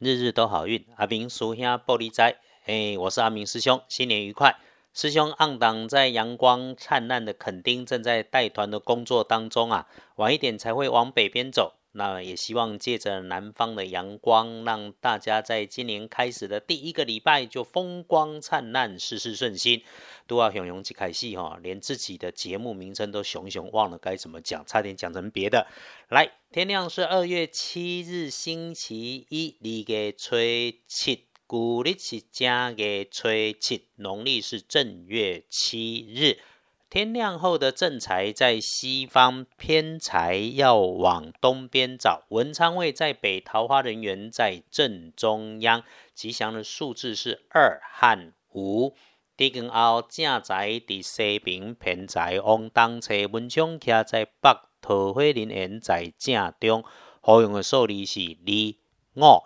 日日都好运。阿明叔兄玻璃斋，哎，我是阿明师兄，新年愉快。师兄暗党在阳光灿烂的垦丁正在带团的工作当中啊，晚一点才会往北边走。那也希望借着南方的阳光，让大家在今年开始的第一个礼拜就风光灿烂，事事顺心。都要熊熊去开戏哈，连自己的节目名称都熊熊忘了该怎么讲，差点讲成别的。来，天亮是二月七日星期一，二月初七，古历是正月初七，农历是正月七日。天亮后的正财在西方，偏财要往东边找。文昌位在北，桃花人缘在正中央。吉祥的数字是二和五。地根后正财伫西边，偏财往东侧。文昌徛在北，桃花人缘在正中。好用的数字是二五。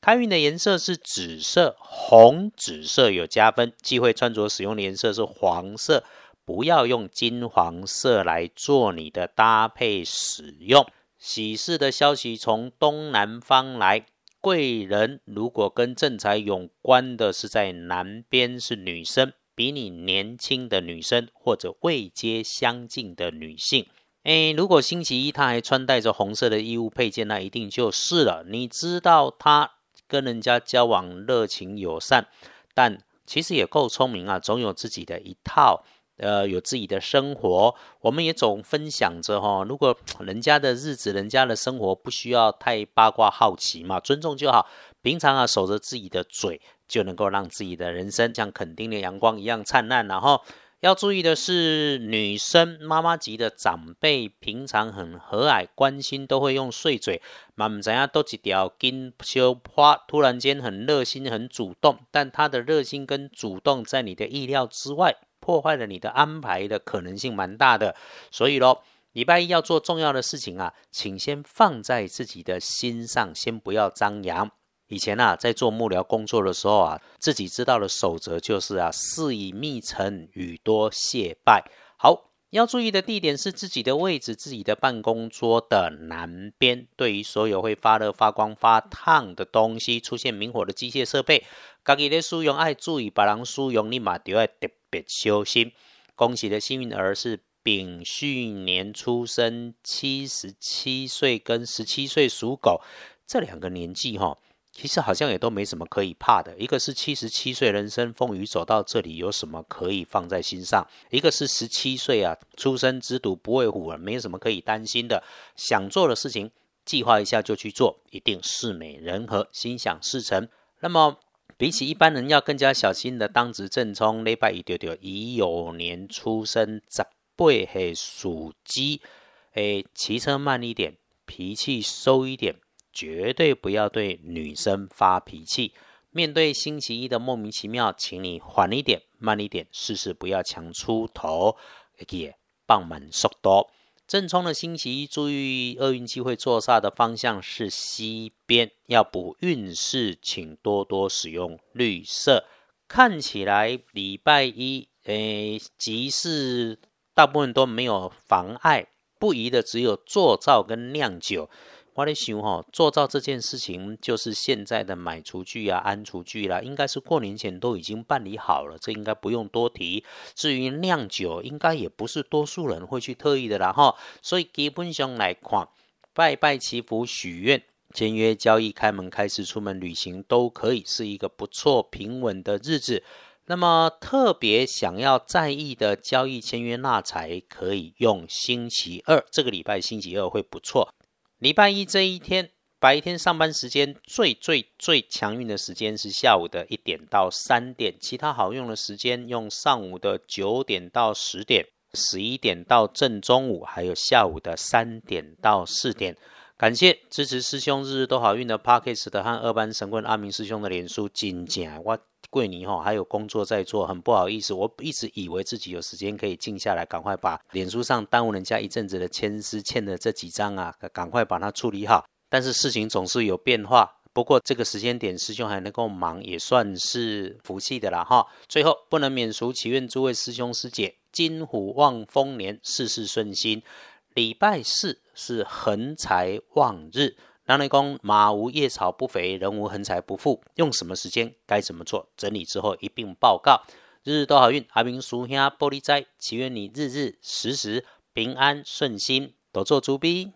开运的颜色是紫色、红、紫色有加分。忌讳穿着使用的颜色是黄色。不要用金黄色来做你的搭配使用。喜事的消息从东南方来，贵人如果跟正财有关的是在南边，是女生，比你年轻的女生或者未接相近的女性。诶，如果星期一她还穿戴着红色的衣物配件，那一定就是了。你知道她跟人家交往热情友善，但其实也够聪明啊，总有自己的一套。呃，有自己的生活，我们也总分享着哈。如果人家的日子、人家的生活不需要太八卦好奇嘛，尊重就好。平常啊，守着自己的嘴，就能够让自己的人生像肯定的阳光一样灿烂。然后要注意的是，女生妈妈级的长辈，平常很和蔼关心，都会用碎嘴，嘛唔知啊都一条金秋花，突然间很热心、很主动，但她的热心跟主动在你的意料之外。破坏了你的安排的可能性蛮大的，所以咯，礼拜一要做重要的事情啊，请先放在自己的心上，先不要张扬。以前啊，在做幕僚工作的时候啊，自己知道的守则就是啊，事以密成，语多谢拜。好，要注意的地点是自己的位置，自己的办公桌的南边。对于所有会发热、发光、发烫的东西，出现明火的机械设备，家己的使用爱注意，别人使用你嘛就要特。别修心，恭喜的幸运儿是丙戌年出生，七十七岁跟十七岁属狗这两个年纪哈，其实好像也都没什么可以怕的。一个是七十七岁，人生风雨走到这里，有什么可以放在心上？一个是十七岁啊，出生之犊不畏虎啊，没有什么可以担心的。想做的事情，计划一下就去做，一定事美人和，心想事成。那么。比起一般人要更加小心的当值正冲，礼拜一丢丢乙酉年出生，十八岁属鸡，诶，骑车慢一点，脾气收一点，绝对不要对女生发脾气。面对星期一的莫名其妙，请你缓一点，慢一点，事事不要强出头，也放慢速度。正冲的星期一，注意厄运机会坐煞的方向是西边，要补运势，请多多使用绿色。看起来礼拜一，诶，吉事大部分都没有妨碍，不宜的只有做灶跟酿酒。我咧想吼，做造这件事情就是现在的买厨具啊、安厨具啦，应该是过年前都已经办理好了，这应该不用多提。至于酿酒，应该也不是多数人会去特意的啦哈。所以基本上来看，拜拜祈福、许愿、签约交易、开门开始、出门旅行，都可以是一个不错平稳的日子。那么特别想要在意的交易、签约纳财，可以用星期二，这个礼拜星期二会不错。礼拜一这一天，白天上班时间最最最强运的时间是下午的一点到三点，其他好用的时间用上午的九点到十点、十一点到正中午，还有下午的三点到四点。感谢支持师兄日日都好运的 Parkes 的和二班神棍阿明师兄的脸书金奖，我桂尼哈还有工作在做，很不好意思，我一直以为自己有时间可以静下来，赶快把脸书上耽误人家一阵子的签诗欠的这几张啊，赶快把它处理好。但是事情总是有变化，不过这个时间点师兄还能够忙，也算是福气的了哈。最后不能免俗，祈愿诸位师兄师姐金虎旺丰年，事事顺心。礼拜四是横财旺日，让你讲马无夜草不肥，人无横财不富，用什么时间该怎么做？整理之后一并报告。日日都好运，阿明叔兄玻璃斋，祈愿你日日时时平安顺心，多做猪逼。